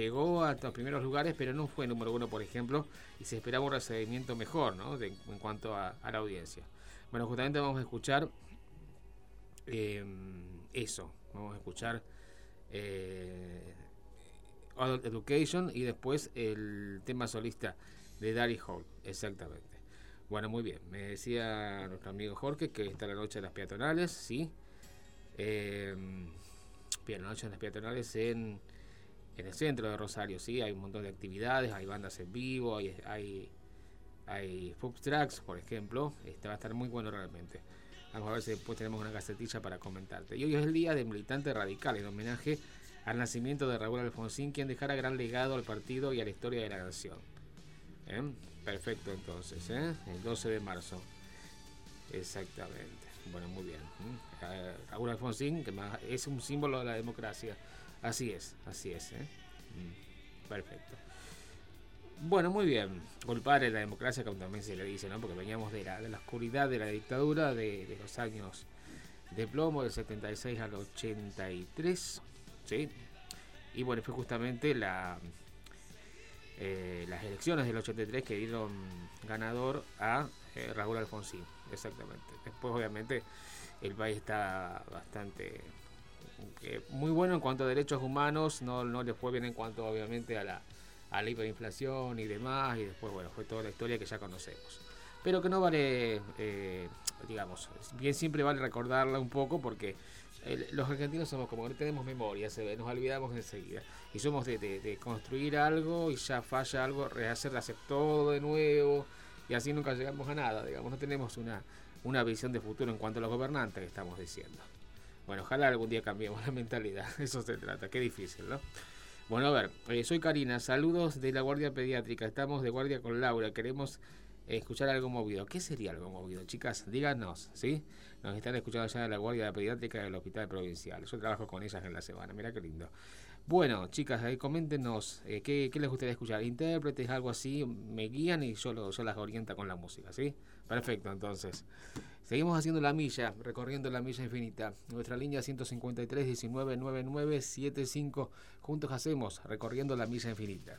llegó a los primeros lugares, pero no fue número uno, por ejemplo, y se esperaba un recibimiento mejor, ¿no? en cuanto a, la audiencia. Bueno, justamente vamos a escuchar eh, eso, vamos a escuchar eh, Adult Education y después el tema solista de Daddy Hall, exactamente. Bueno, muy bien. Me decía nuestro amigo Jorge que está la noche de las peatonales, sí. Eh, bien, la noche de las peatonales en, en el centro de Rosario, sí. Hay un montón de actividades, hay bandas en vivo, hay, hay, hay food tracks, por ejemplo. Este va a estar muy bueno realmente. Vamos a ver si después tenemos una gacetilla para comentarte. Y hoy es el día de militante radical en homenaje al nacimiento de Raúl Alfonsín, quien dejara gran legado al partido y a la historia de la nación. ¿Eh? Perfecto, entonces, ¿eh? el 12 de marzo. Exactamente. Bueno, muy bien. ¿eh? Raúl Alfonsín, que es un símbolo de la democracia. Así es, así es. Mm, perfecto. Bueno, muy bien. Culpar la democracia, como también se le dice, ¿no? Porque veníamos de la, de la oscuridad de la dictadura de, de los años de plomo, del 76 al 83. ¿Sí? Y bueno, fue justamente la, eh, las elecciones del 83 que dieron ganador a eh, Raúl Alfonsín, exactamente. Después, obviamente, el país está bastante eh, muy bueno en cuanto a derechos humanos, no, no le fue bien en cuanto, obviamente, a la, a la hiperinflación y demás, y después, bueno, fue toda la historia que ya conocemos. Pero que no vale, digamos, bien siempre vale recordarla un poco porque los argentinos somos como que no tenemos memoria, se ve, nos olvidamos enseguida. Y somos de, construir algo y ya falla algo, rehacer, hacer todo de nuevo y así nunca llegamos a nada, digamos, no tenemos una, una visión de futuro en cuanto a los gobernantes que estamos diciendo. Bueno, ojalá algún día cambiemos la mentalidad, eso se trata, qué difícil, ¿no? Bueno, a ver, eh, soy Karina, saludos de la Guardia Pediátrica, estamos de guardia con Laura, queremos escuchar algo movido. ¿Qué sería algo movido, chicas? Díganos, ¿sí? Nos están escuchando ya de la Guardia Pediátrica del Hospital Provincial. Yo trabajo con ellas en la semana, mira qué lindo. Bueno, chicas, ahí coméntenos eh, ¿qué, les gustaría escuchar. Intérpretes, algo así, me guían y yo, las oriento con la música, ¿sí? Perfecto, entonces. Seguimos haciendo la milla, recorriendo la milla infinita. Nuestra línea 153 19 75. Juntos hacemos recorriendo la milla infinita.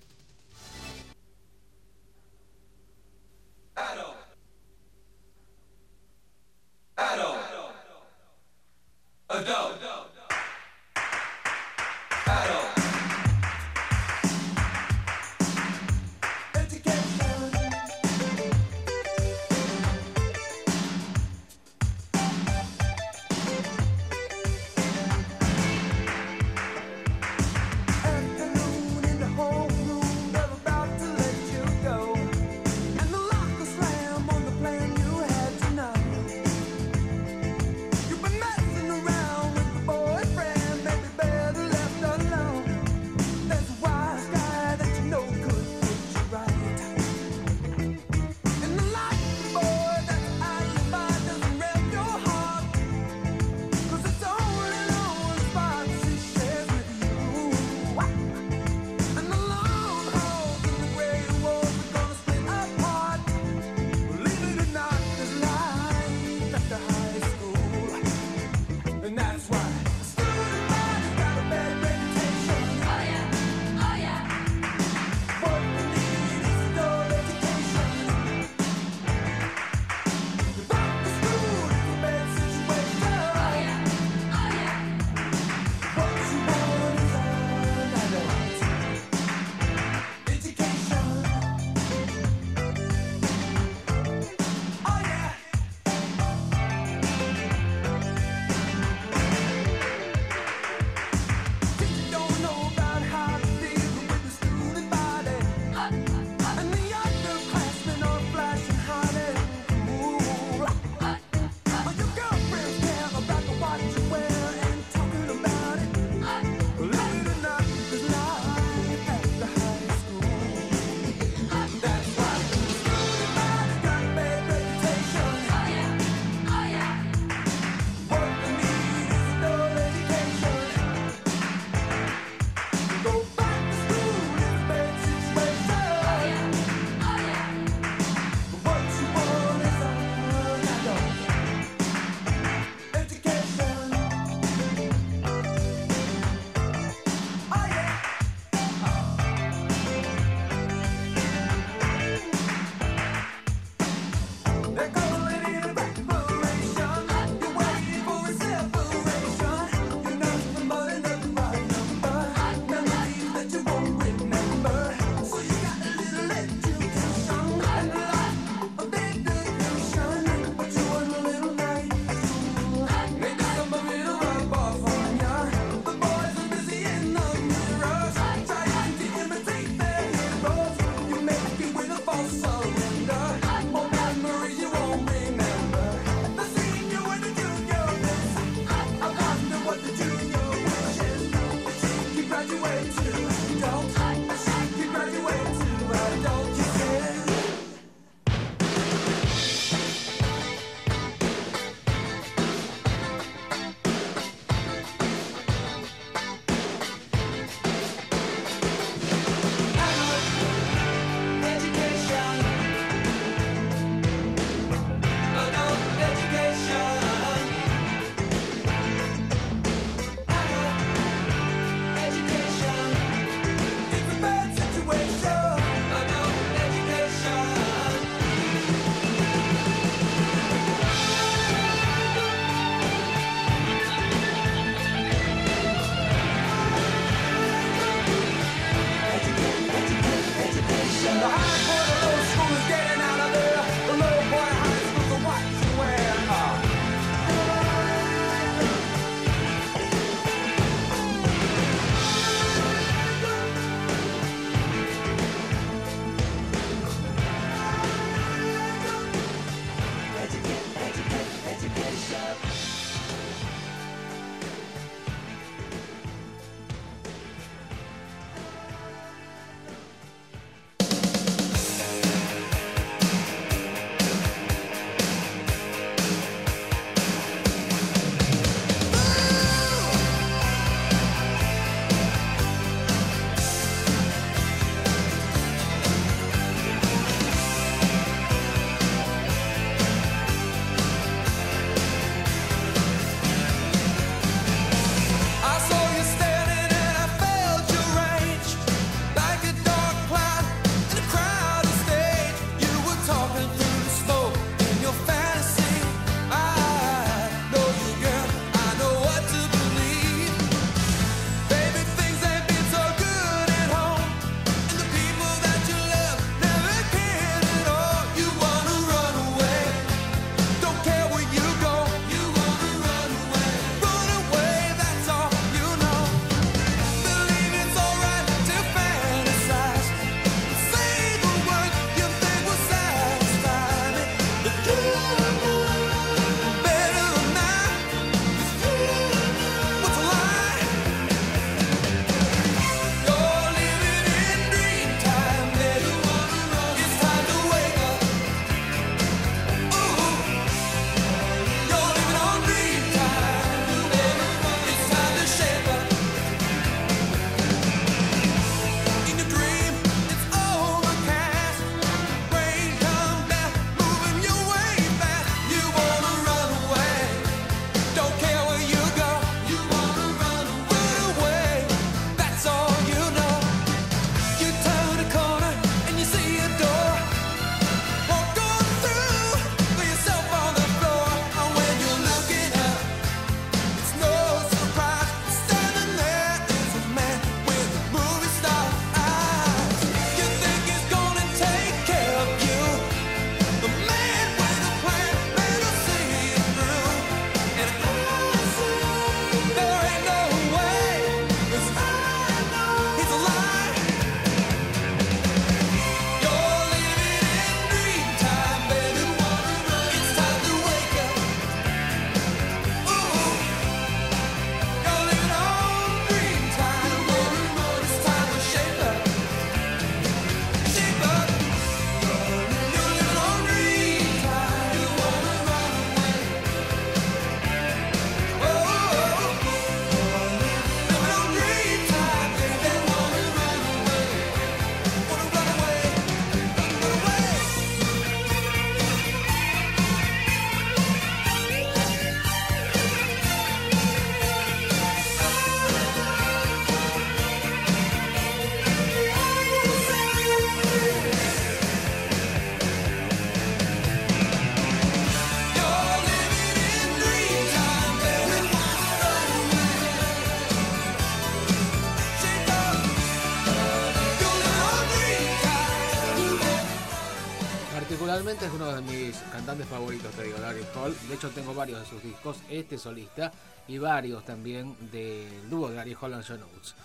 Favoritos, te digo, Hall. De hecho, tengo varios de sus discos, este solista y varios también del dúo de Daryl Hall and John Oates.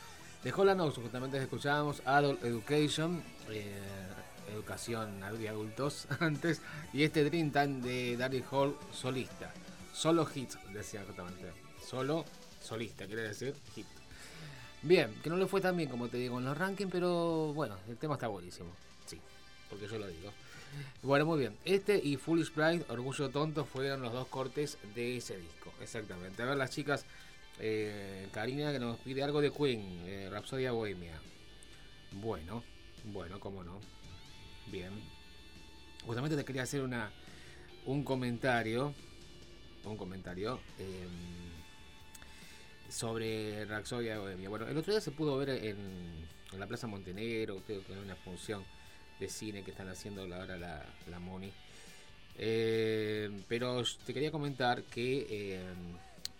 De Hall and Oates justamente escuchábamos Adult Education, eh, educación de adultos antes, y este Dream Time de Daryl Hall solista. Solo hits, decía justamente. Solo solista, quiere decir hit. Bien, que no le fue tan bien como te digo en los rankings, pero bueno, el tema está buenísimo. Sí, porque yo lo digo. Bueno, muy bien. Este y Foolish Pride, Orgullo Tonto, fueron los dos cortes de ese disco. Exactamente. A ver, las chicas, eh, Karina que nos pide algo de Queen, eh, Rapsodia Bohemia. Bueno, bueno, cómo no. Bien. Justamente te quería hacer una un comentario. Un comentario. Em, sobre Rapsodia Bohemia. Bueno, el otro día se pudo ver en, la Plaza Montenegro, creo que en una función de cine que están haciendo ahora la, la Moni. Eh, pero te quería comentar que eh,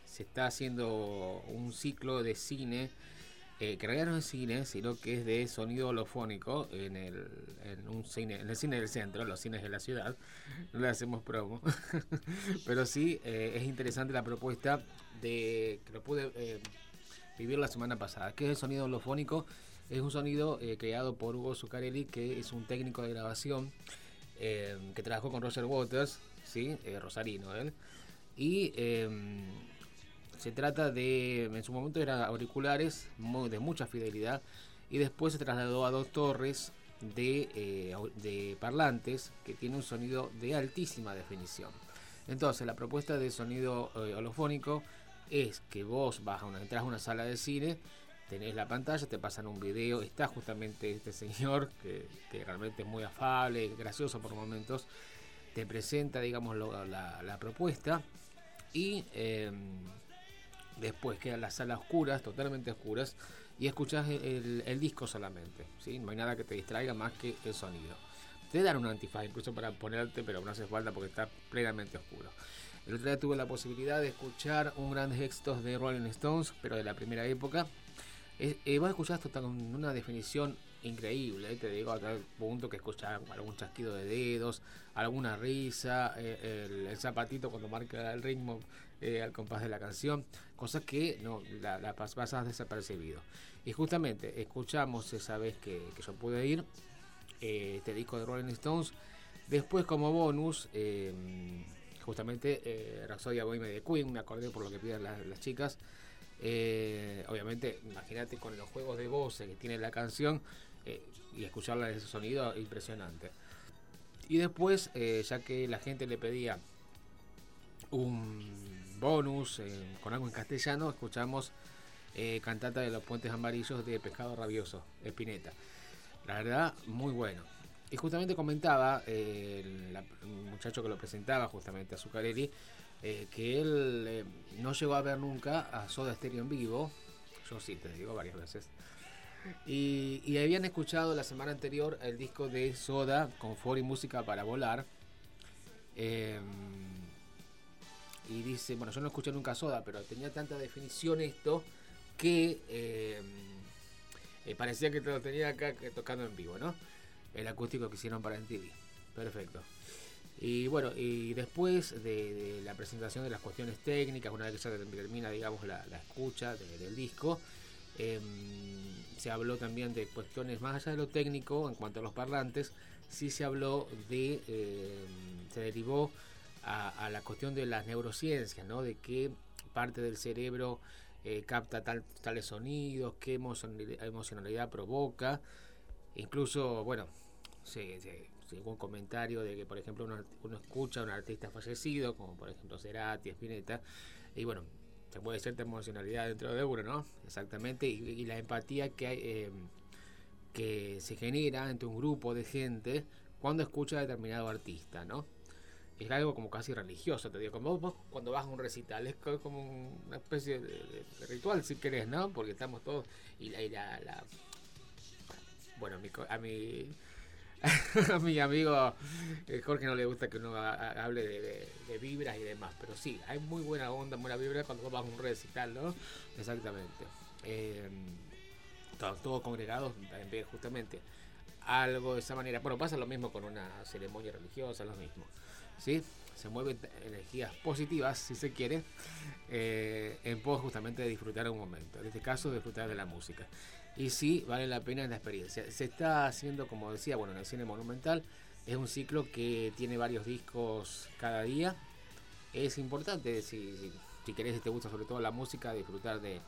se está haciendo un ciclo de cine, eh, que en realidad no es cine, sino que es de sonido holofónico en el, en un cine, en el cine del centro, los cines de la ciudad. No le hacemos promo. pero sí es interesante la propuesta de que lo pude vivir la semana pasada, que es el sonido holofónico es un sonido eh, creado por Hugo Zuccarelli, que es un técnico de grabación eh, que trabajó con Roger Waters, ¿sí? Eh, Rosarino él. Y em, se trata de, en su momento eran auriculares de mucha fidelidad y después se trasladó a dos torres de, de parlantes que tiene un sonido de altísima definición. Entonces la propuesta de sonido holofónico es que vos vas a una, entras a una sala de cine tenés la pantalla, te pasan un video, está justamente este señor que, realmente es muy afable, gracioso por momentos, te presenta, digamos, la, propuesta y em, después quedan las salas oscuras, totalmente oscuras, y escuchás el, disco solamente, ¿sí? no hay nada que te distraiga más que el sonido. Te dan un antifaz incluso para ponerte, pero no hace falta porque está plenamente oscuro. El otro día tuve la posibilidad de escuchar un grandes éxitos de Rolling Stones, pero de la primera época, eh, eh, vos con una definición increíble, eh, te digo a tal punto que escuchás algún chasquido de dedos, alguna risa, el, zapatito cuando marca el ritmo al compás de la canción, cosas que no la, la pasas desapercibido. Y justamente escuchamos esa vez que, yo pude ir este disco de Rolling Stones. Después como bonus, justamente eh, Rhapsodia Bohemia de Queen, me acordé por lo que piden las chicas. Eh, obviamente, imagínate con los juegos de voces que tiene la canción eh, y escucharla en ese sonido impresionante. Y después, eh, ya que la gente le pedía un bonus con algo en castellano, escuchamos Cantata de los Puentes Amarillos de Pescado Rabioso, Espineta. La verdad, muy bueno. Y justamente comentaba el, muchacho que lo presentaba, justamente a Zuccarelli, eh, que él eh, no llegó a ver nunca a Soda Stereo en vivo. Yo sí, te digo varias veces. Y, habían escuchado la semana anterior el disco de Soda, Confort y Música para Volar. Em, y dice, bueno, yo no escuché nunca Soda, pero tenía tanta definición esto que em, eh, parecía que te lo tenía acá tocando en vivo, ¿no? El acústico que hicieron para MTV. Perfecto. Y bueno, y después de, la presentación de las cuestiones técnicas, una vez que ya termina, digamos, la, escucha del disco, em, se habló también de cuestiones más allá de lo técnico en cuanto a los parlantes, sí se habló de, em, se derivó a, la cuestión de las neurociencias, ¿no? De qué parte del cerebro eh, capta tal, tales sonidos, qué emocionalidad, provoca, incluso, bueno, se, se un comentario de que, por ejemplo, uno, escucha a un artista fallecido, como por ejemplo Cerati, Spinetta, y bueno, se puede cierta emocionalidad dentro de uno, ¿no? Exactamente, y, la empatía que hay, eh, que se genera entre un grupo de gente cuando escucha a determinado artista, ¿no? Es algo como casi religioso, te digo, como vos, cuando vas a un recital, es como una especie de, ritual, si querés, ¿no? Porque estamos todos, y la, la, bueno, a mi, a mi a mi amigo eh, Jorge no le gusta que uno hable de, vibras y demás, pero sí, hay muy buena onda, buena vibra cuando vas a un recital, ¿no? Exactamente. Eh, todos, congregados, justamente. algo de esa manera. Bueno, pasa lo mismo con una ceremonia religiosa, lo mismo. ¿sí? Se mueven energías positivas, si se quiere, eh, en pos justamente de disfrutar un momento. En este caso, disfrutar de la música. Y sí, vale la pena la experiencia. Se está haciendo, como decía, bueno, en el cine monumental, es un ciclo que tiene varios discos cada día. Es importante, si, si, querés, si te gusta sobre todo la música, disfrutar de,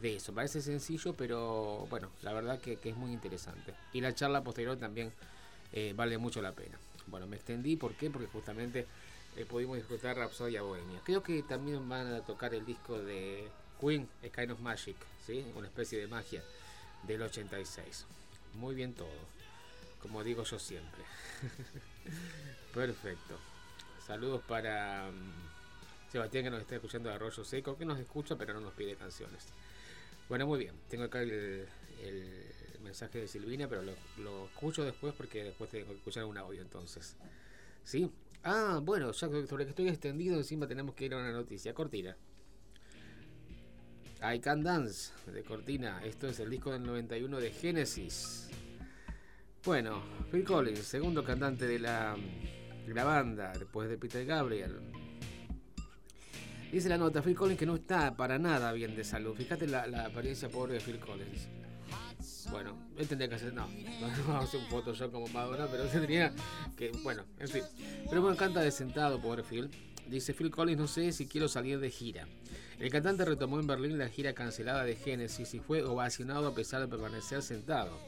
de eso. Parece sencillo, pero bueno, la verdad que, es muy interesante. Y la charla posterior también eh, vale mucho la pena. Bueno, me extendí, ¿por qué? Porque justamente eh, pudimos disfrutar Rapsodia Bohemia. Creo que también van a tocar el disco de Queen, Kind of Magic, ¿sí? una especie de magia del 86. Muy bien todo, como digo yo siempre. Perfecto. Saludos para um, Sebastián que nos está escuchando de Arroyo Seco, que nos escucha pero no nos pide canciones. Bueno, muy bien. Tengo acá el, mensaje de Silvina, pero lo, lo, escucho después porque después tengo que escuchar un audio entonces. ¿Sí? Ah, bueno, ya sobre que estoy extendido, encima tenemos que ir a una noticia. Cortina. I Can Dance de Cortina. Esto es el disco del 91 de Genesis. Bueno, Phil Collins, segundo cantante de la, de banda, después de Peter Gabriel. Dice la nota, Phil Collins que no está para nada bien de salud. Fíjate la, apariencia pobre de Phil Collins. Bueno, él tendría que hacer, no, no a hacer un Photoshop como Madonna, pero tendría que, bueno, en fin. Pero me encanta de sentado, pobre Phil. Dice Phil Collins, no sé si quiero salir de gira. El cantante retomó en Berlín la gira cancelada de Genesis y fue ovacionado a pesar de permanecer sentado.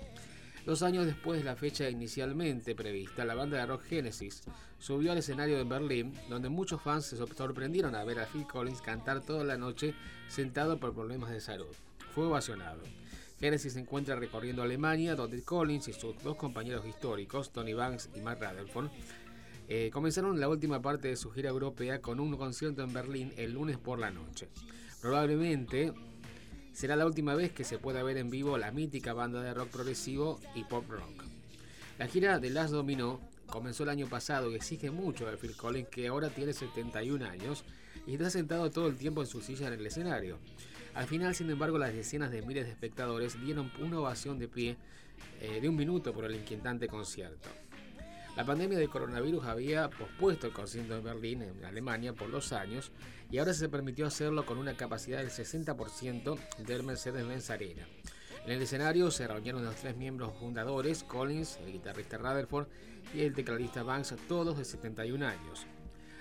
Dos años después de la fecha inicialmente prevista, la banda de rock Genesis subió al escenario de Berlín, donde muchos fans se sorprendieron a ver a Phil Collins cantar toda la noche sentado por problemas de salud. Fue ovacionado. Genesis se encuentra recorriendo Alemania, donde Collins y sus dos compañeros históricos, Tony Banks y Mark Rutherford, eh, comenzaron la última parte de su gira europea con un concierto en Berlín el lunes por la noche. Probablemente será la última vez que se pueda ver en vivo la mítica banda de rock progresivo y pop rock. La gira de Last Domino comenzó el año pasado y exige mucho de Phil Collins, que ahora tiene 71 años y está sentado todo el tiempo en su silla en el escenario. Al final, sin embargo, las decenas de miles de espectadores dieron una ovación de pie eh, de un minuto por el inquietante concierto. La pandemia del coronavirus había pospuesto el concierto en Berlín, en Alemania, por dos años y ahora se permitió hacerlo con una capacidad del 60% del Mercedes-Benz Arena. En el escenario se reunieron los tres miembros fundadores, Collins, el guitarrista Rutherford y el tecladista Banks, todos de 71 años.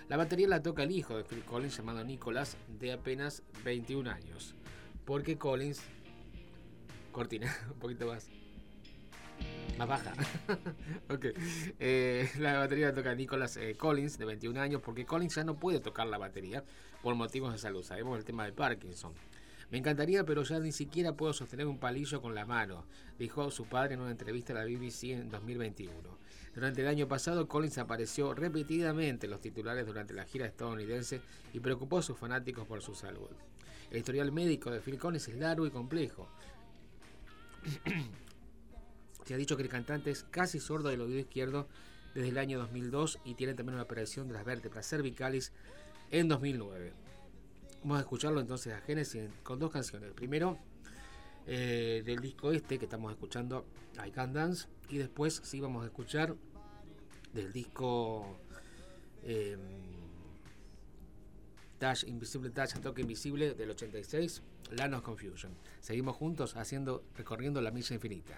La batería la toca el hijo de Phil Collins llamado Nicholas, de apenas 21 años porque Collins. Cortina, un poquito más. Más baja. Eh, la batería toca Nicholas eh, Collins, de 21 años, porque Collins ya no puede tocar la batería por motivos de salud. Sabemos el tema de Parkinson. Me encantaría, pero ya ni siquiera puedo sostener un palillo con la mano, dijo su padre en una entrevista a la BBC en 2021. Durante el año pasado, Collins apareció repetidamente en los titulares durante la gira estadounidense y preocupó a sus fanáticos por su salud. El historial médico de Phil Collins es largo y complejo. Se ha dicho que el cantante es casi sordo del oído izquierdo desde el año 2002 y tiene también una operación de las vértebras cervicales en 2009. Vamos a escucharlo entonces a Genesis con dos canciones. Primero, eh, del disco este que estamos escuchando, I Can Dance, y después sí vamos a escuchar del disco eh, Dash Invisible Dash Toque Invisible del 86, Land of Confusion. Seguimos juntos haciendo, recorriendo la misa infinita.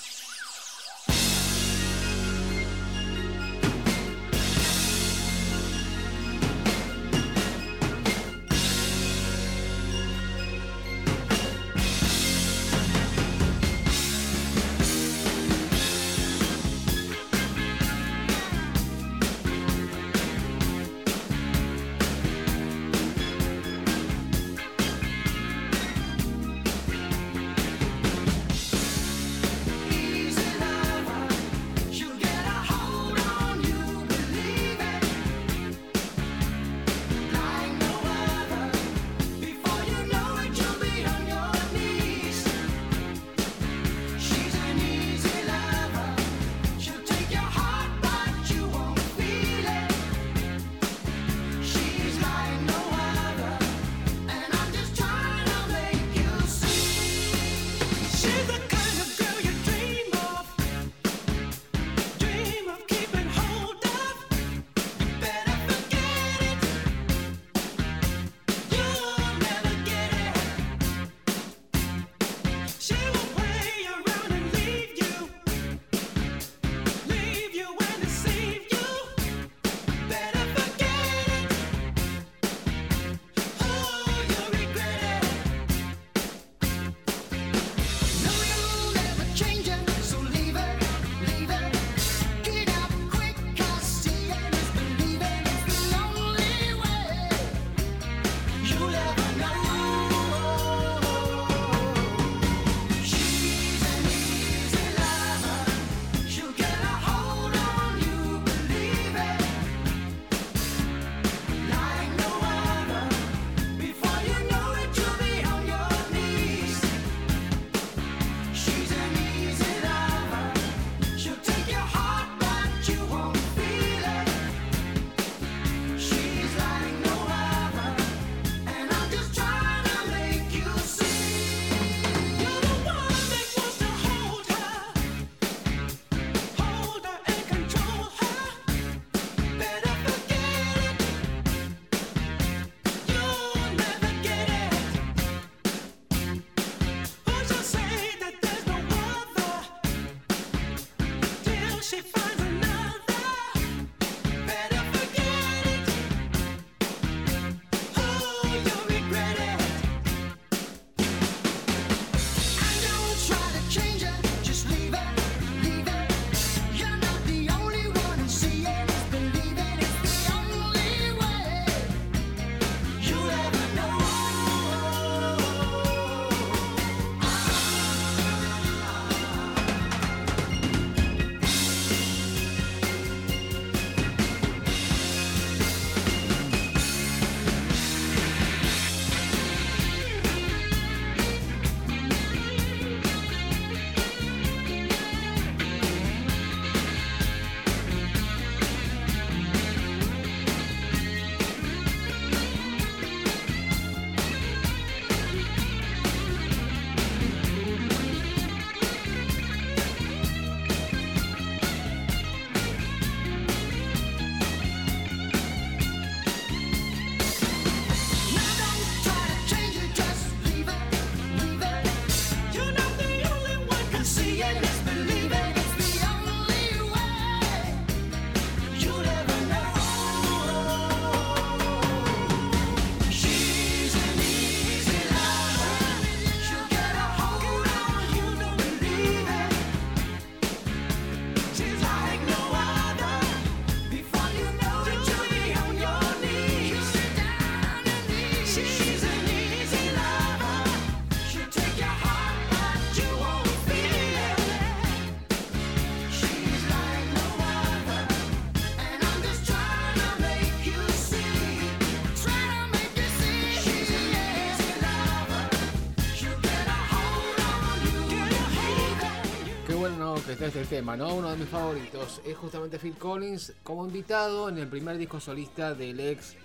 Tema, ¿no? Uno de mis favoritos es justamente Phil Collins como invitado en el primer disco solista del ex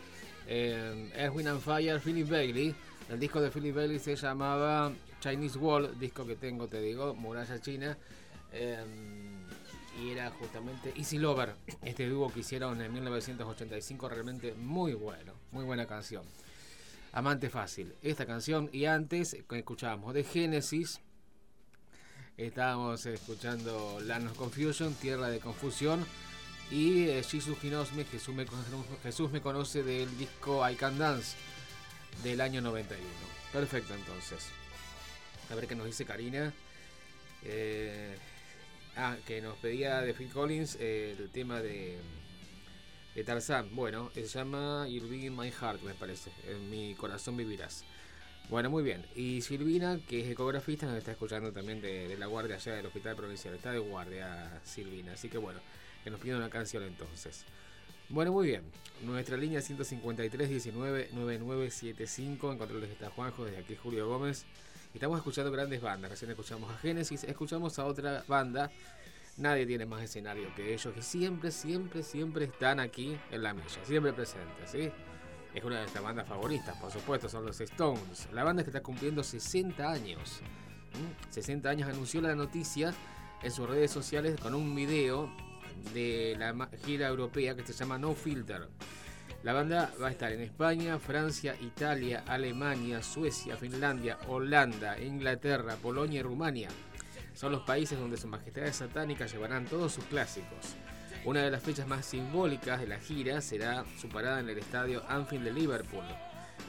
eh, Erwin and Fire, Philip Bailey. El disco de Philip Bailey se llamaba Chinese Wall, disco que tengo, te digo, Muralla China. Eh, y era justamente Easy Lover, este dúo que hicieron en 1985, realmente muy bueno, muy buena canción. Amante Fácil. Esta canción y antes escuchábamos de Génesis. Estábamos escuchando Land Confusion, Tierra de Confusión. Y eh, Jesus Ginosme, Jesús me, Jesús me conoce del disco I Can Dance del año 91. Perfecto entonces. A ver qué nos dice Karina. Eh, ah, que nos pedía de Phil Collins eh, el tema de de Tarzán. Bueno, se llama You'll Be in My Heart, me parece. En mi corazón vivirás. Bueno, muy bien. Y Silvina, que es ecografista, nos está escuchando también de, la guardia allá del Hospital Provincial. Está de guardia Silvina. Así que bueno, que nos pida una canción entonces. Bueno, muy bien. Nuestra línea 153 19 9975. En Juanjo, desde aquí Julio Gómez. Estamos escuchando grandes bandas. Recién escuchamos a Génesis, escuchamos a otra banda Nadie tiene más escenario que ellos, que siempre, siempre, siempre están aquí en la milla, siempre presentes, ¿sí? Es una de nuestras bandas favoritas, por supuesto, son los Stones. La banda que está cumpliendo 60 años. 60 años anunció la noticia en sus redes sociales con un video de la gira europea que se llama No Filter. La banda va a estar en España, Francia, Italia, Alemania, Suecia, Finlandia, Holanda, Inglaterra, Polonia y Rumania son los países donde Su Majestad Satánica llevarán todos sus clásicos. Una de las fechas más simbólicas de la gira será su parada en el estadio Anfield de Liverpool,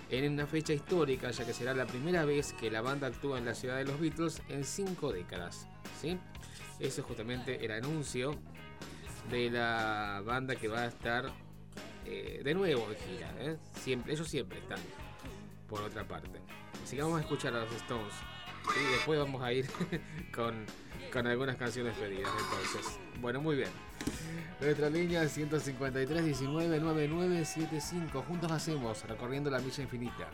en una fecha histórica ya que será la primera vez que la banda actúa en la ciudad de los Beatles en cinco décadas. ¿sí? Eso es justamente el anuncio de la banda que va a estar eh, de nuevo en gira. ¿eh? Siempre, ellos siempre están, por otra parte. Así que vamos a escuchar a los Stones. Y después vamos a ir con, algunas canciones pedidas entonces. Bueno, muy bien. Nuestra línea 153 19 9975. Juntos hacemos recorriendo la milla infinita.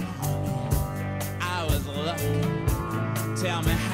I was lucky. Tell me how.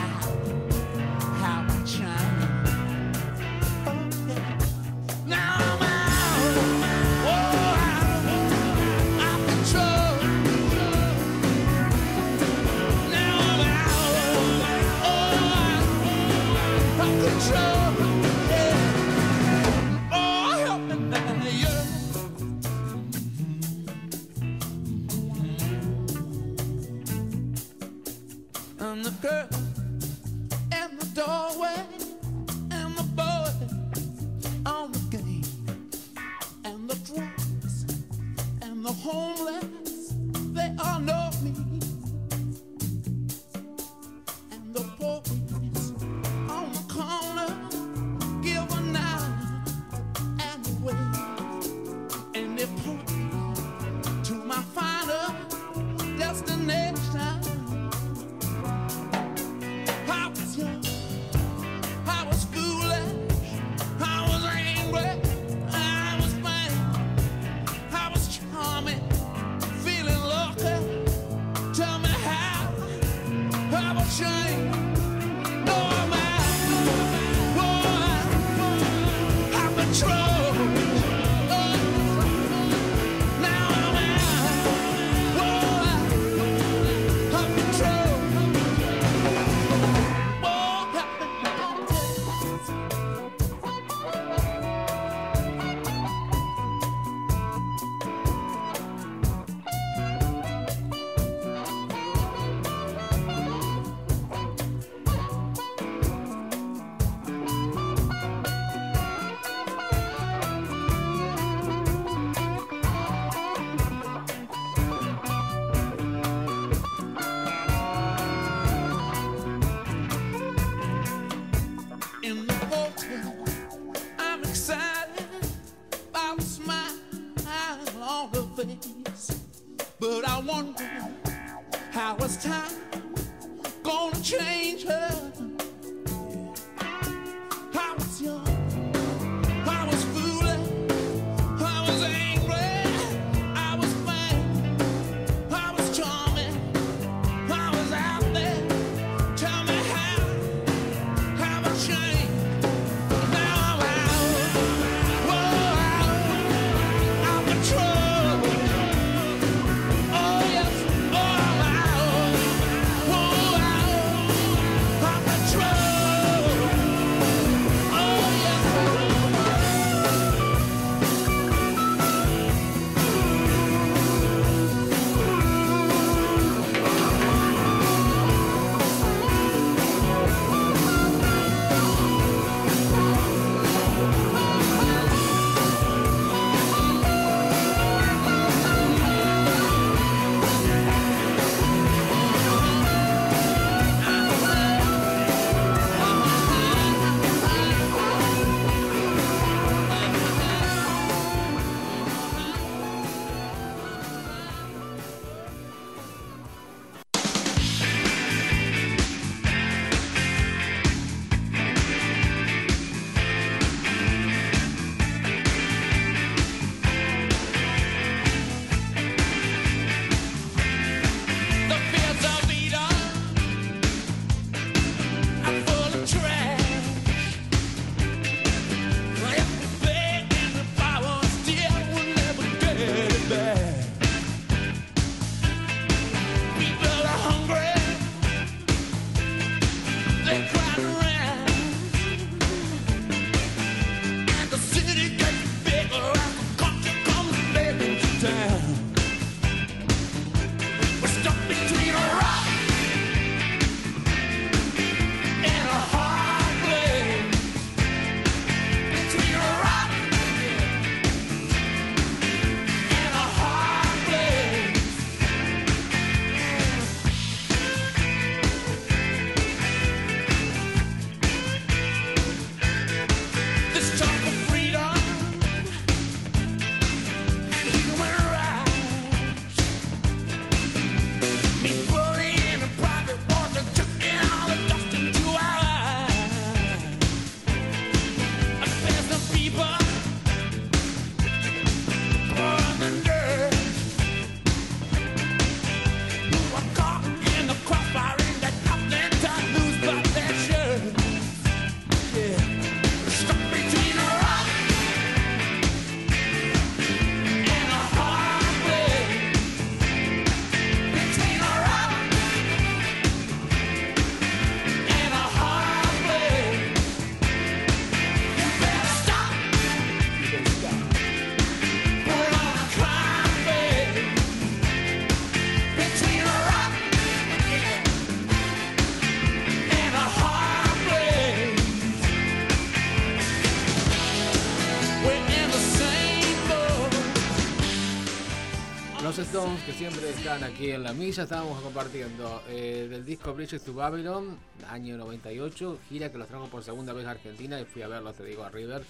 Están aquí en la milla. Estábamos compartiendo eh, del disco Bridges to Babylon, año 98, gira que los trajo por segunda vez a Argentina y fui a verlos, te digo, a River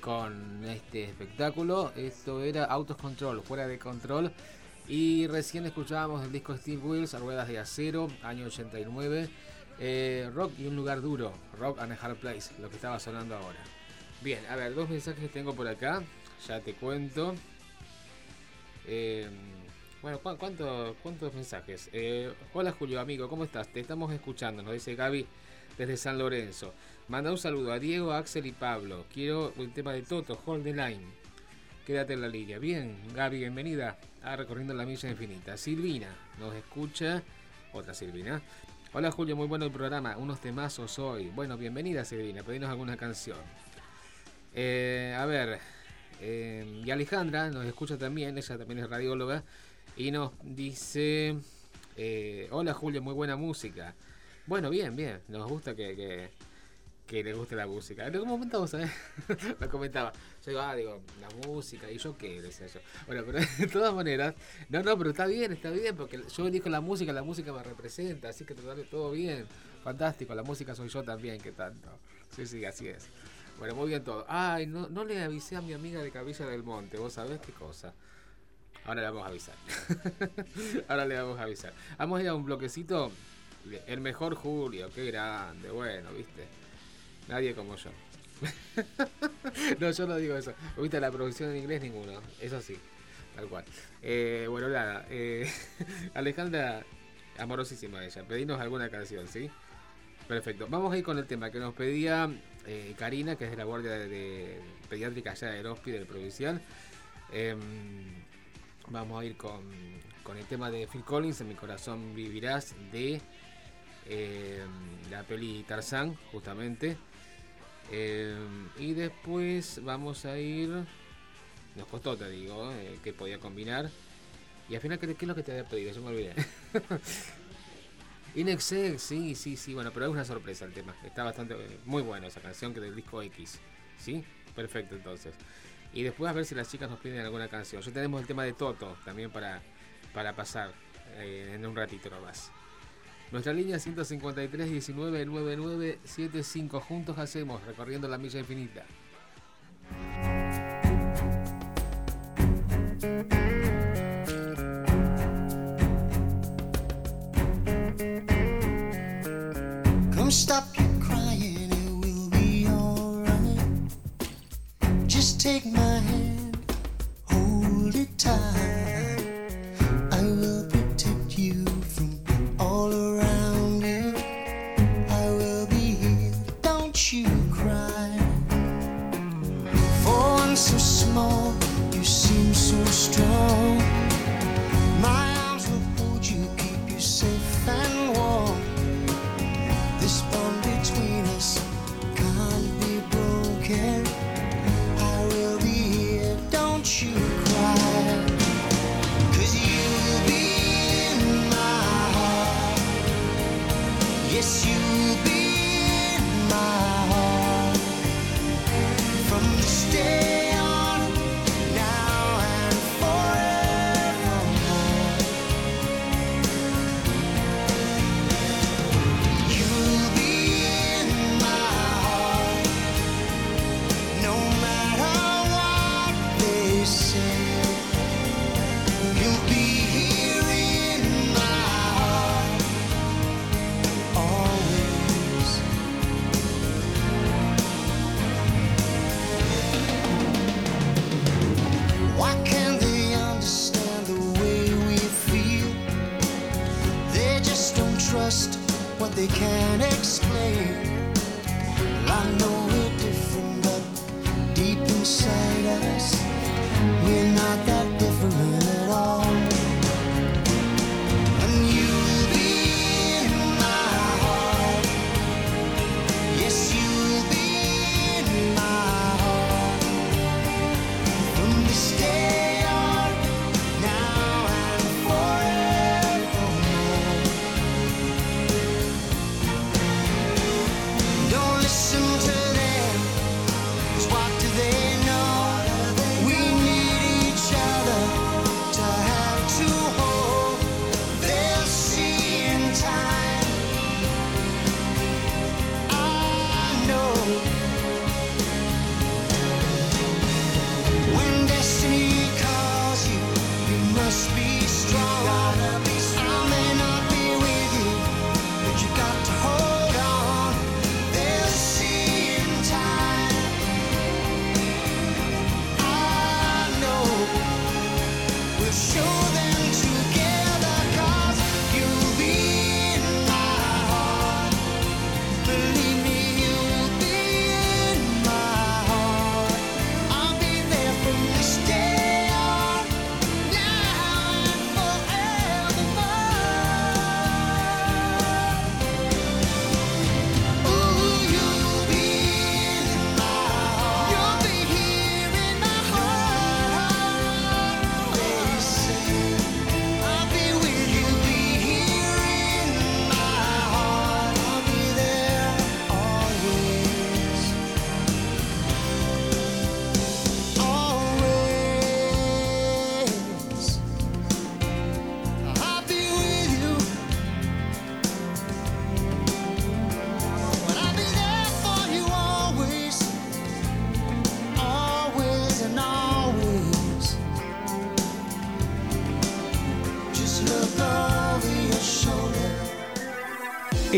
con este espectáculo. Esto era Autos Control, fuera de control. Y recién escuchábamos el disco Steve Wills, a ruedas de acero, año 89. Eh, rock y un lugar duro, Rock and a Hard Place, lo que estaba sonando ahora. Bien, a ver, dos mensajes que tengo por acá, ya te cuento. Eh, bueno, ¿cuántos mensajes? Eh, hola Julio, amigo, ¿cómo estás? Te estamos escuchando, nos dice Gaby desde San Lorenzo. Manda un saludo a Diego, Axel y Pablo. Quiero el tema de Toto, Hold the Line. Quédate en la línea. Bien, Gaby, bienvenida a Recorriendo la Milla Infinita. Silvina nos escucha. Otra Silvina. Hola Julio, muy bueno el programa. Unos temazos hoy. Bueno, bienvenida Silvina. Pedinos alguna canción. Eh, a ver. Eh, y Alejandra nos escucha también. Ella también es radióloga. Y nos dice, eh, hola Julio, muy buena música. Bueno, bien, bien, nos gusta que, que, que le guste la música. Lo comentamos, ¿sabes? Lo comentaba. Yo digo, ah, digo, la música, y yo qué, decía yo. Bueno, pero de todas maneras, no, no, pero está bien, está bien, porque yo elijo la música, la música me representa, así que todo bien. Fantástico, la música soy yo también, que tanto. Sí, sí, así es. Bueno, muy bien todo. Ay, no, no le avisé a mi amiga de Cabilla del Monte, vos sabés qué cosa. Ahora le vamos a avisar. Ahora le vamos a avisar. Vamos a ir a un bloquecito. El mejor Julio, qué grande, bueno, viste. Nadie como yo. no, yo no digo eso. ¿Viste la producción en inglés? Ninguno. Eso sí, tal cual. Eh, bueno, nada. Eh, Alejandra, amorosísima ella. Pedinos alguna canción, ¿sí? Perfecto. Vamos a ir con el tema que nos pedía eh, Karina, que es de la Guardia de, Pediátrica allá del Hospital Provincial. Em, Vamos a ir con, con, el tema de Phil Collins, En mi corazón vivirás, de eh, la peli Tarzán, justamente. Eh, y después vamos a ir. Nos costó, te digo, eh, que podía combinar. Y al final, ¿qué, es lo que te había pedido? Yo me olvidé. Inexcel, sí, sí, sí. Bueno, pero es una sorpresa el tema. Está bastante. Muy bueno esa canción que del disco X. ¿Sí? Perfecto, entonces. Y después a ver si las chicas nos piden alguna canción. Ya tenemos el tema de Toto también para, para pasar eh, en un ratito nomás. Nuestra línea 153 19 9975. Juntos hacemos recorriendo la milla infinita. Hold it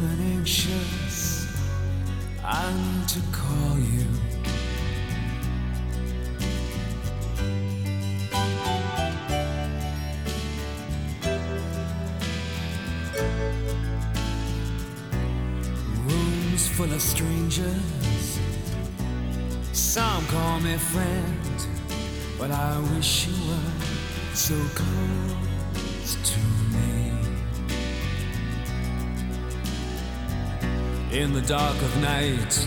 feeling anxious, I need to call you. Rooms full of strangers, some call me friend, but I wish you were so close to me. Dark of night.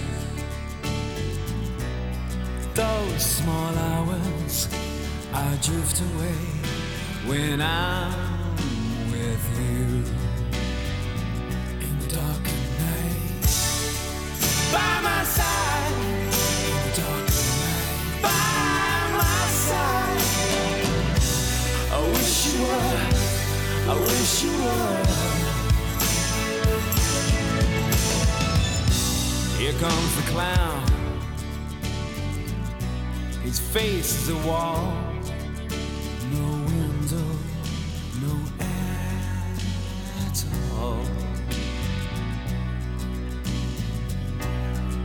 Those small hours I drift away when I'm comes the clown. His face is a wall. No window, no air at all.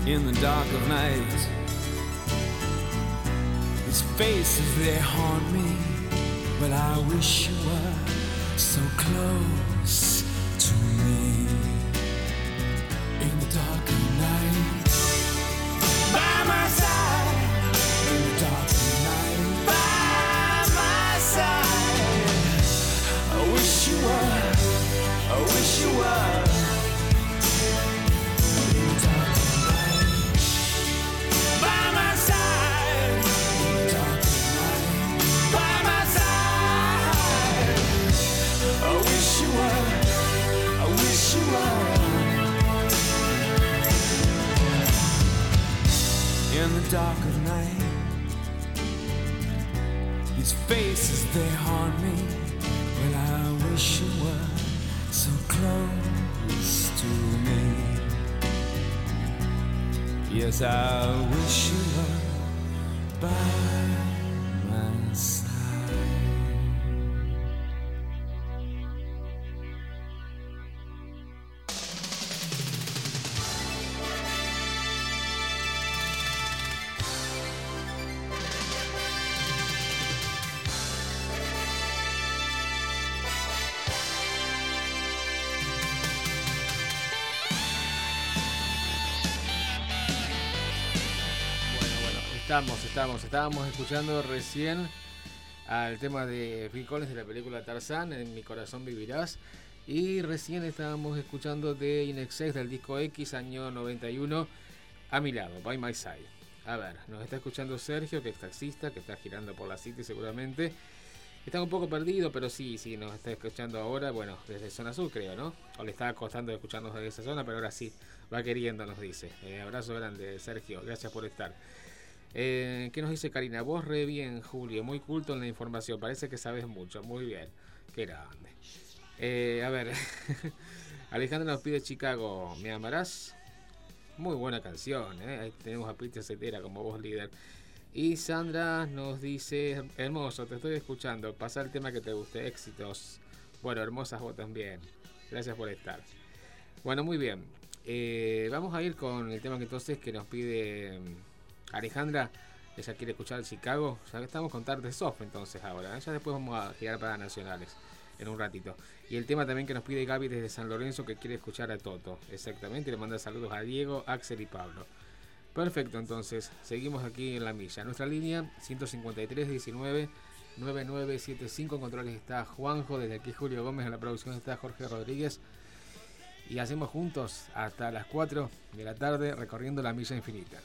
In the dark of night, his face is there haunt me. But I wish you were so close Estamos, estamos, estábamos escuchando recién al tema de Phil Collins de la película Tarzán, En mi corazón vivirás. Y recién estábamos escuchando de Inexex del disco X, año 91, a mi lado, by my side. A ver, nos está escuchando Sergio, que es taxista, que está girando por la City seguramente. Está un poco perdido, pero sí, sí, nos está escuchando ahora, bueno, desde zona sur creo, ¿no? O le estaba costando escucharnos desde esa zona, pero ahora sí, va queriendo, nos dice. Eh, abrazo grande, Sergio, gracias por estar. Eh, ¿Qué nos dice Karina? Vos re bien, Julio, muy culto en la información, parece que sabes mucho, muy bien, qué grande. Eh, a ver, Alejandro nos pide Chicago, ¿me amarás? Muy buena canción, ¿eh? Ahí tenemos a Peter Cetera como voz líder. Y Sandra nos dice, hermoso, te estoy escuchando, pasa el tema que te guste, éxitos. Bueno, hermosas vos también. Gracias por estar. Bueno, muy bien. Eh, vamos a ir con el tema que entonces que nos pide Alejandra, ella quiere escuchar Chicago. Ya estamos con tarde soft entonces ahora. ¿eh? Ya después vamos a girar para nacionales en un ratito. Y el tema también que nos pide Gaby desde San Lorenzo que quiere escuchar a Toto. Exactamente. Le manda saludos a Diego, Axel y Pablo. Perfecto, entonces seguimos aquí en la milla. Nuestra línea 153 19 9975. En controles está Juanjo. Desde aquí Julio Gómez. En la producción está Jorge Rodríguez. Y hacemos juntos hasta las 4 de la tarde recorriendo la milla infinita.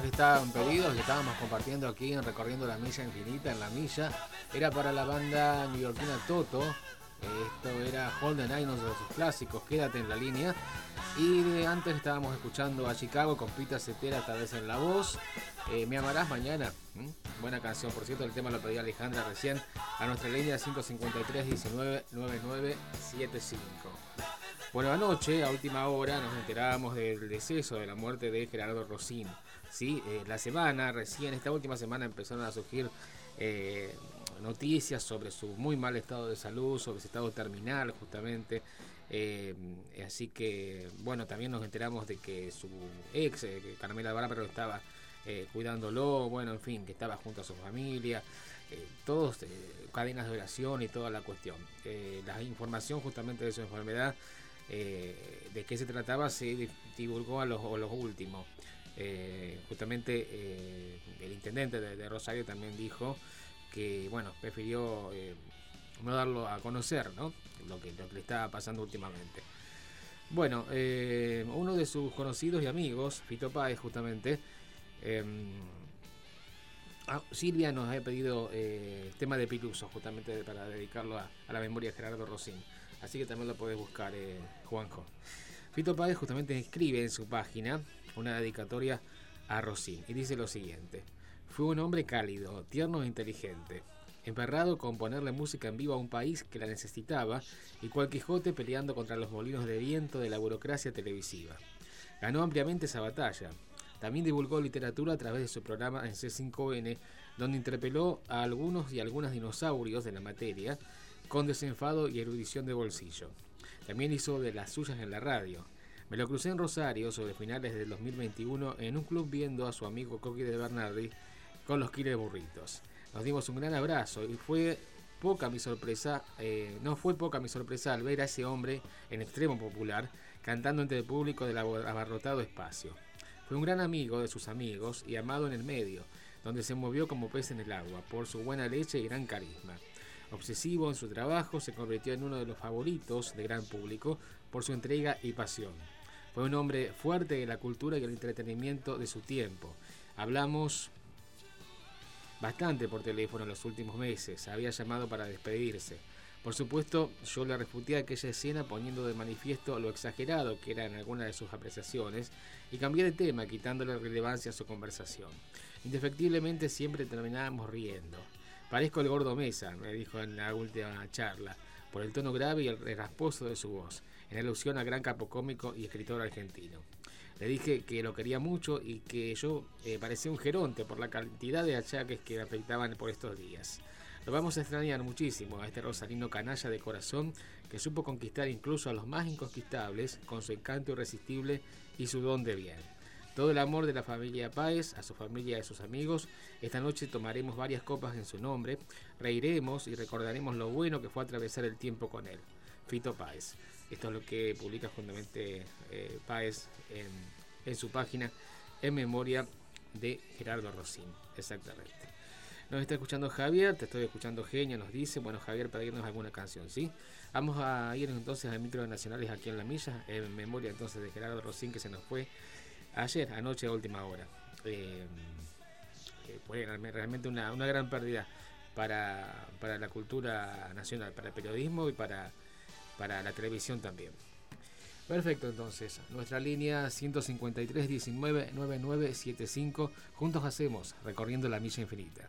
Que estaban pedidos, que estábamos compartiendo aquí en Recorriendo la Milla Infinita, en la Milla, era para la banda neoyorquina Toto. Esto era Hold the Nine, uno de sus clásicos, Quédate en la línea. Y de antes estábamos escuchando a Chicago con Pita Cetera, tal vez en la voz. Eh, Me amarás mañana. Buena canción, por cierto, el tema lo pedía Alejandra recién a nuestra línea 553 19 9975. Bueno, anoche, a última hora, nos enterábamos del deceso, de la muerte de Gerardo Rosín. ¿Sí? Eh, la semana, recién, esta última semana empezaron a surgir eh, noticias sobre su muy mal estado de salud, sobre su estado terminal, justamente. Eh, así que, bueno, también nos enteramos de que su ex, Carmela Bárbaro, estaba cuidándolo, bueno, en fin, que estaba junto a su familia. todos cadenas de oración y toda la cuestión. La información justamente de su enfermedad, eh, de qué se trataba, se di- divulgó a los últimos. Eh, justamente eh, el intendente de, Rosario también dijo que, bueno, prefirió eh, no darlo a conocer, ¿no? Lo que, lo que le estaba pasando últimamente. Bueno, uno de sus conocidos y amigos, Fito Páez, justamente, em, ah, Silvia nos ha pedido eh, tema de Piluso, justamente para dedicarlo a, la memoria de Gerardo Rosín. Así que también lo podés buscar, Juanjo. Fito Páez justamente escribe en su página una dedicatoria a Rosín y dice lo siguiente. Fue un hombre cálido, tierno e inteligente, emperrado con ponerle música en vivo a un país que la necesitaba y cual Quijote peleando contra los molinos de viento de la burocracia televisiva. Ganó ampliamente esa batalla. También divulgó literatura a través de su programa en C5N, donde interpeló a algunos y algunas dinosaurios de la materia con desenfado y erudición de bolsillo. También hizo de las suyas en la radio. Me lo crucé en Rosario sobre finales del 2021 en un club viendo a su amigo Coqui de Bernardi con los de burritos. Nos dimos un gran abrazo y fue poca mi sorpresa, eh, no fue poca mi sorpresa al ver a ese hombre en extremo popular cantando entre el público del abarrotado espacio. Fue un gran amigo de sus amigos y amado en el medio, donde se movió como pez en el agua por su buena leche y gran carisma. Obsesivo en su trabajo, se convirtió en uno de los favoritos de gran público por su entrega y pasión. Fue un hombre fuerte de la cultura y el entretenimiento de su tiempo. Hablamos bastante por teléfono en los últimos meses. Había llamado para despedirse. Por supuesto, yo le refuté aquella escena poniendo de manifiesto lo exagerado que era en alguna de sus apreciaciones y cambié de tema quitándole relevancia a su conversación. Indefectiblemente siempre terminábamos riendo. Parezco el gordo Mesa, me dijo en la última charla, por el tono grave y el rasposo de su voz, en alusión al gran capo cómico y escritor argentino. Le dije que lo quería mucho y que yo eh, parecía un geronte por la cantidad de achaques que me afectaban por estos días. Lo vamos a extrañar muchísimo a este rosalino canalla de corazón que supo conquistar incluso a los más inconquistables con su encanto irresistible y su don de bien. Todo el amor de la familia Páez, a su familia y a sus amigos. Esta noche tomaremos varias copas en su nombre, reiremos y recordaremos lo bueno que fue atravesar el tiempo con él. Fito Páez. Esto es lo que publica justamente eh, Páez en, su página en memoria de Gerardo Rosín. Exactamente. Nos está escuchando Javier, te estoy escuchando Genia, nos dice, bueno Javier, pedirnos alguna canción, ¿sí? Vamos a ir entonces a micros nacionales aquí en La Milla, en memoria entonces de Gerardo Rosín que se nos fue ayer, anoche a última hora. Eh, eh, realmente una, una gran pérdida para, para la cultura nacional, para el periodismo y para, para la televisión también. Perfecto, entonces, nuestra línea 153 19 9975, juntos hacemos recorriendo la milla infinita.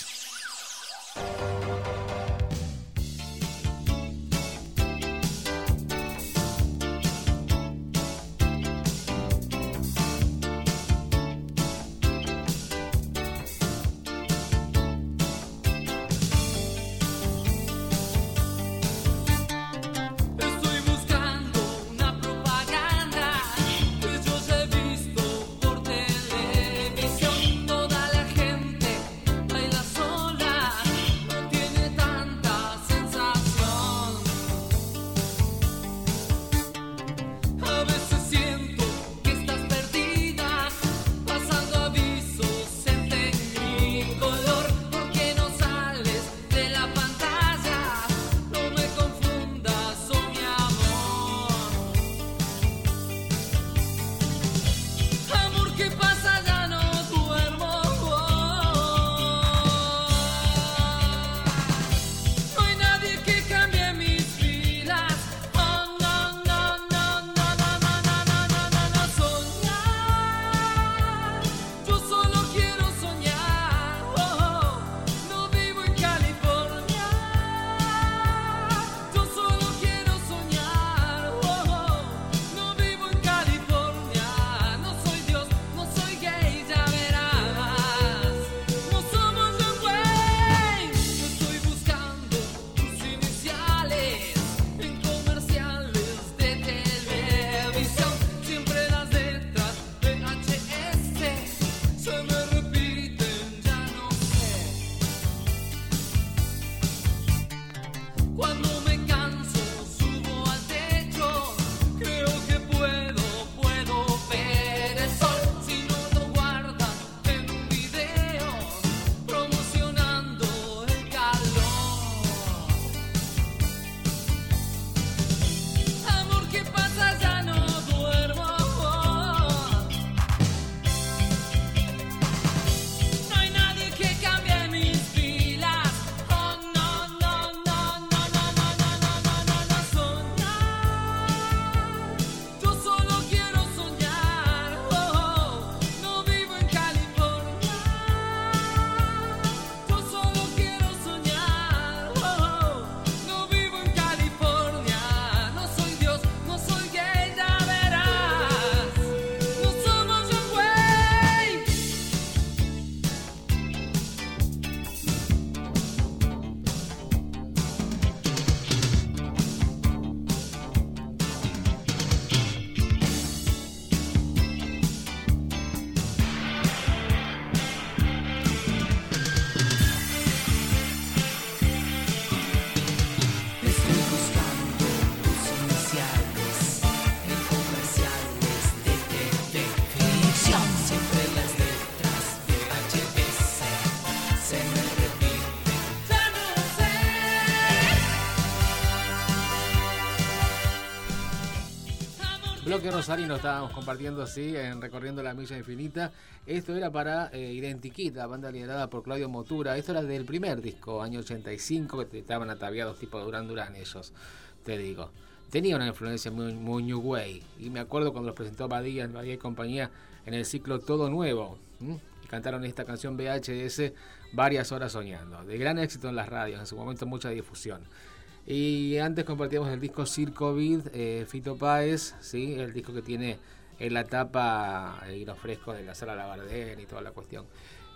Bloque Rosarino estábamos compartiendo así, en Recorriendo la Milla Infinita. Esto era para eh, Identiquita, banda liderada por Claudio Motura. Esto era del primer disco, año 85, que estaban ataviados tipo Duran Duran ellos, te digo. Tenía una influencia muy, muy New Way. Y me acuerdo cuando los presentó Badía, Badía y compañía en el ciclo Todo Nuevo. Y cantaron esta canción VHS varias horas soñando. De gran éxito en las radios, en su momento mucha difusión. Y antes compartíamos el disco Circo Vid, eh, Fito Páez, ¿sí? el disco que tiene en la tapa el hilo fresco de la sala Labardén y toda la cuestión.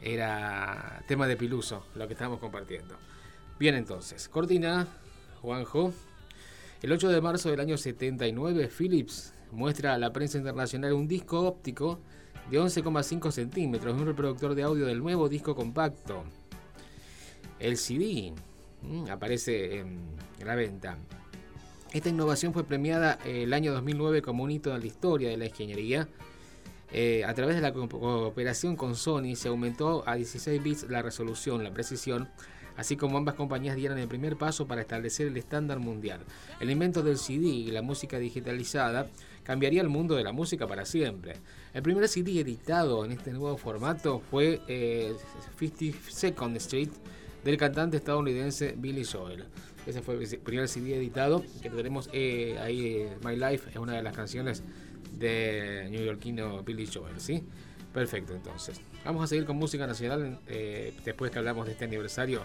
Era tema de Piluso, lo que estábamos compartiendo. Bien entonces, Cortina, Juanjo. El 8 de marzo del año 79, Philips muestra a la prensa internacional un disco óptico de 11,5 centímetros, un reproductor de audio del nuevo disco compacto. El CD aparece en, la venta. Esta innovación fue premiada el año 2009 como un hito en la historia de la ingeniería. Eh, a través de la cooperación con Sony se aumentó a 16 bits la resolución, la precisión así como ambas compañías dieron el primer paso para establecer el estándar mundial. El invento del CD y la música digitalizada cambiaría el mundo de la música para siempre. El primer CD editado en este nuevo formato fue 52nd eh, Street del cantante estadounidense Billy Joel. Ese fue el primer CD editado que tenemos eh, ahí. Eh, My Life es una de las canciones de New Yorkino Billy Joel, ¿sí? Perfecto, entonces. Vamos a seguir con música nacional eh, después que hablamos de este aniversario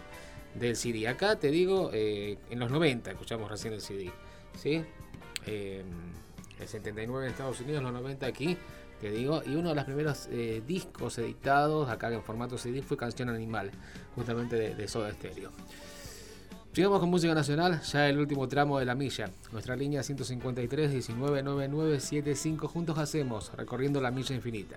del CD. Acá te digo, en los 90 escuchamos recién el CD. ¿sí? El 79 en Estados Unidos, los 90 aquí, te digo. Y uno de los primeros discos editados acá en formato CD fue Canción Animal, justamente de, de Soda Stereo. Sigamos con música nacional, ya el último tramo de la milla. Nuestra línea 153 199975 juntos hacemos, recorriendo la milla infinita.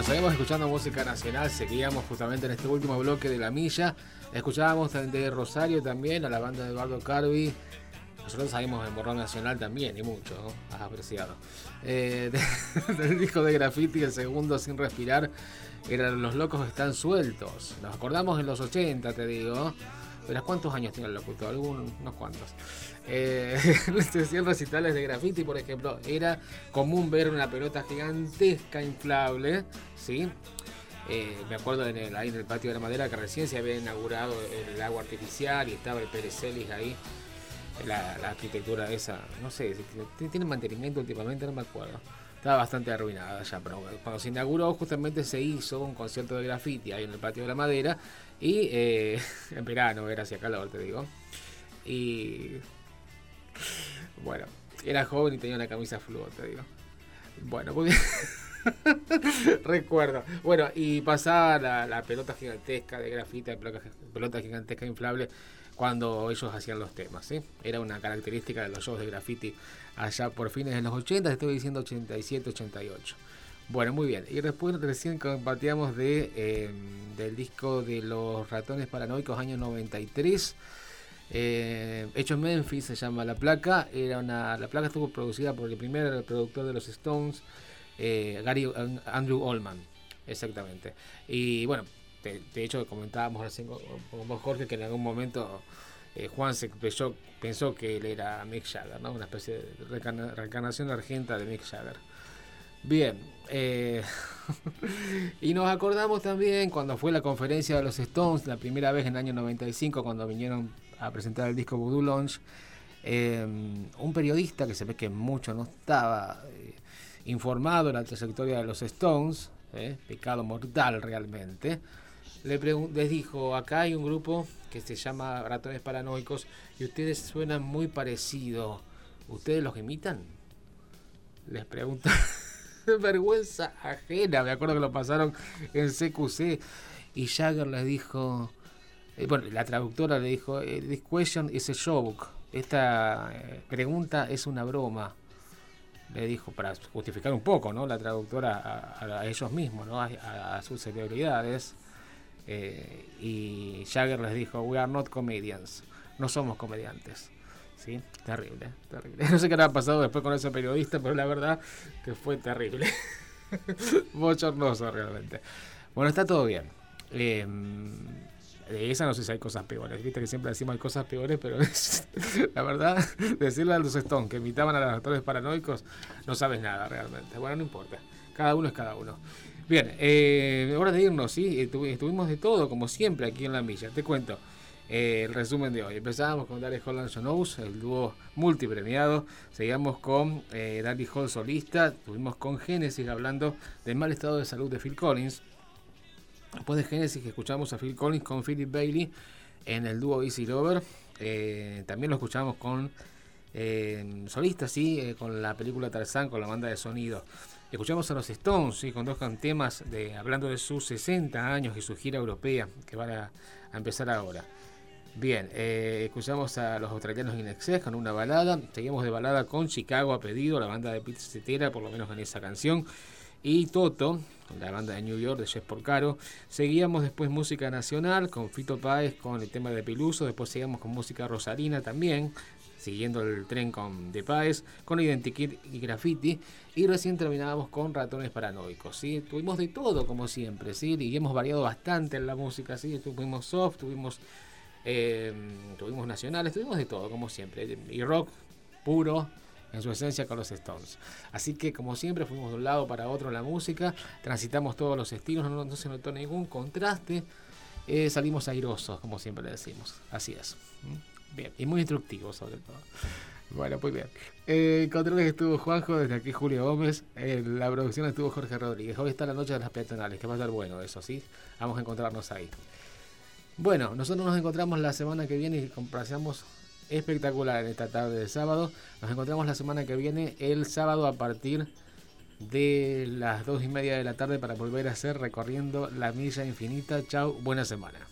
Bueno, seguimos escuchando música nacional, seguíamos justamente en este último bloque de La Milla. Escuchábamos de Rosario también, a la banda de Eduardo Carvi. Nosotros salimos en Borrón Nacional también, y mucho. Has apreciado. Eh, de- del disco de Graffiti, el segundo sin respirar, eran Los Locos Están Sueltos. Nos acordamos en los 80, te digo. Verás cuántos años tiene el locutor, Algún- unos cuantos. Eh, en 100 recitales de graffiti, por ejemplo, era común ver una pelota gigantesca inflable, ¿sí? Eh, me acuerdo en el, ahí en el patio de la madera que recién se había inaugurado el agua artificial y estaba el Perecelis ahí. La, la arquitectura esa, no sé, tiene mantenimiento últimamente, no me acuerdo. Estaba bastante arruinada ya, pero cuando se inauguró justamente se hizo un concierto de graffiti ahí en el patio de la madera y eh, en verano era hacia calor, te digo. Y bueno, era joven y tenía una camisa fluo, te digo. Bueno, muy. Recuerdo. Bueno, y pasaba la, pelota gigantesca de grafita, pelota, pelota gigantesca inflable, cuando ellos hacían los temas. ¿sí? Era una característica de los shows de graffiti allá por fines de los 80, te estoy diciendo 87, 88. Bueno, muy bien. Y después recién compartíamos de, eh, del disco de los ratones paranoicos, año 93. Eh, hecho en Memphis se llama La Placa. Era una, la placa estuvo producida por el primer productor de los Stones, eh, Gary Andrew Allman. Exactamente. Y bueno, de, hecho comentábamos recién con, vos, Jorge, que en algún momento eh, Juan se pensó, pensó que él era Mick Jagger, ¿no? una especie de reencarna- reencarnación argenta de Mick Jagger. Bien, y nos acordamos también cuando fue la conferencia de los Stones, la primera vez en el año 95, cuando vinieron a presentar el disco Voodoo Lounge, eh, un periodista que se ve que mucho no estaba eh, informado de la trayectoria de los Stones, eh, pecado mortal realmente, les dijo, acá hay un grupo que se llama Ratones Paranoicos y ustedes suenan muy parecido, ¿ustedes los imitan? Les pregunta vergüenza ajena. Me acuerdo que lo pasaron en CQC y Jagger les dijo, eh, bueno, la traductora le dijo, eh, this question is a joke. Esta eh, pregunta es una broma. Le dijo para justificar un poco, ¿no? La traductora a, ellos mismos, ¿no? A, sus celebridades. Eh, y Jagger les dijo, we are not comedians. No somos comediantes. ¿Sí? Terrible, terrible. No sé qué habrá pasado después con ese periodista, pero la verdad que fue terrible. Bochornoso realmente. Bueno, está todo bien. Eh, de esa no sé si hay cosas peores. Viste que siempre decimos hay cosas peores, pero la verdad, decirle a los Stones que imitaban a los actores paranoicos, no sabes nada realmente. Bueno, no importa. Cada uno es cada uno. Bien, eh, hora de irnos, ¿sí? Estu- Estuvimos de todo, como siempre, aquí en la milla. Te cuento. Eh, el resumen de hoy. Empezábamos con Dale Holland Knows, el dúo multipremiado. Seguíamos con eh, Danny Hall solista. Estuvimos con Genesis hablando del mal estado de salud de Phil Collins. Después de Genesis escuchamos a Phil Collins con Philip Bailey en el dúo Easy Lover. Eh, también lo escuchamos con eh, solistas, sí, eh, con la película Tarzán, con la banda de sonido. Escuchamos a los Stones, sí, con dos temas de, hablando de sus 60 años y su gira europea, que van a, empezar ahora. Bien, escuchamos a los australianos In Excess con una balada. Seguimos de balada con Chicago a pedido, la banda de Pete Cetera, por lo menos en esa canción. Y Toto, la banda de New York de Jeff Porcaro. Seguíamos después música nacional con Fito Páez con el tema de Peluso. Después seguíamos con música rosarina también, siguiendo el tren con De Páez, con Identikit y Graffiti. Y recién terminábamos con Ratones Paranoicos. ¿sí? Tuvimos de todo, como siempre, ¿sí? y hemos variado bastante en la música. ¿sí? Tuvimos soft, tuvimos eh, tuvimos nacionales, tuvimos de todo, como siempre. Y rock puro, en su esencia, con los Stones. Así que, como siempre, fuimos de un lado para otro la música, transitamos todos los estilos, no, se notó ningún contraste. eh, salimos airosos, como siempre le decimos. Así es. ¿Mm? Bien, y muy instructivos, sobre todo. Bueno, muy bien. Eh, controles estuvo Juanjo, desde aquí Julio Gómez. En la producción estuvo Jorge Rodríguez. Hoy está la noche de las peatonales, que va a estar bueno eso, ¿sí? Vamos a encontrarnos ahí. Bueno, nosotros nos encontramos la semana que viene y complaciamos espectacular esta tarde de sábado. Nos encontramos la semana que viene, el sábado a partir de las dos y media de la tarde para volver a hacer recorriendo la milla infinita. Chau, buena semana.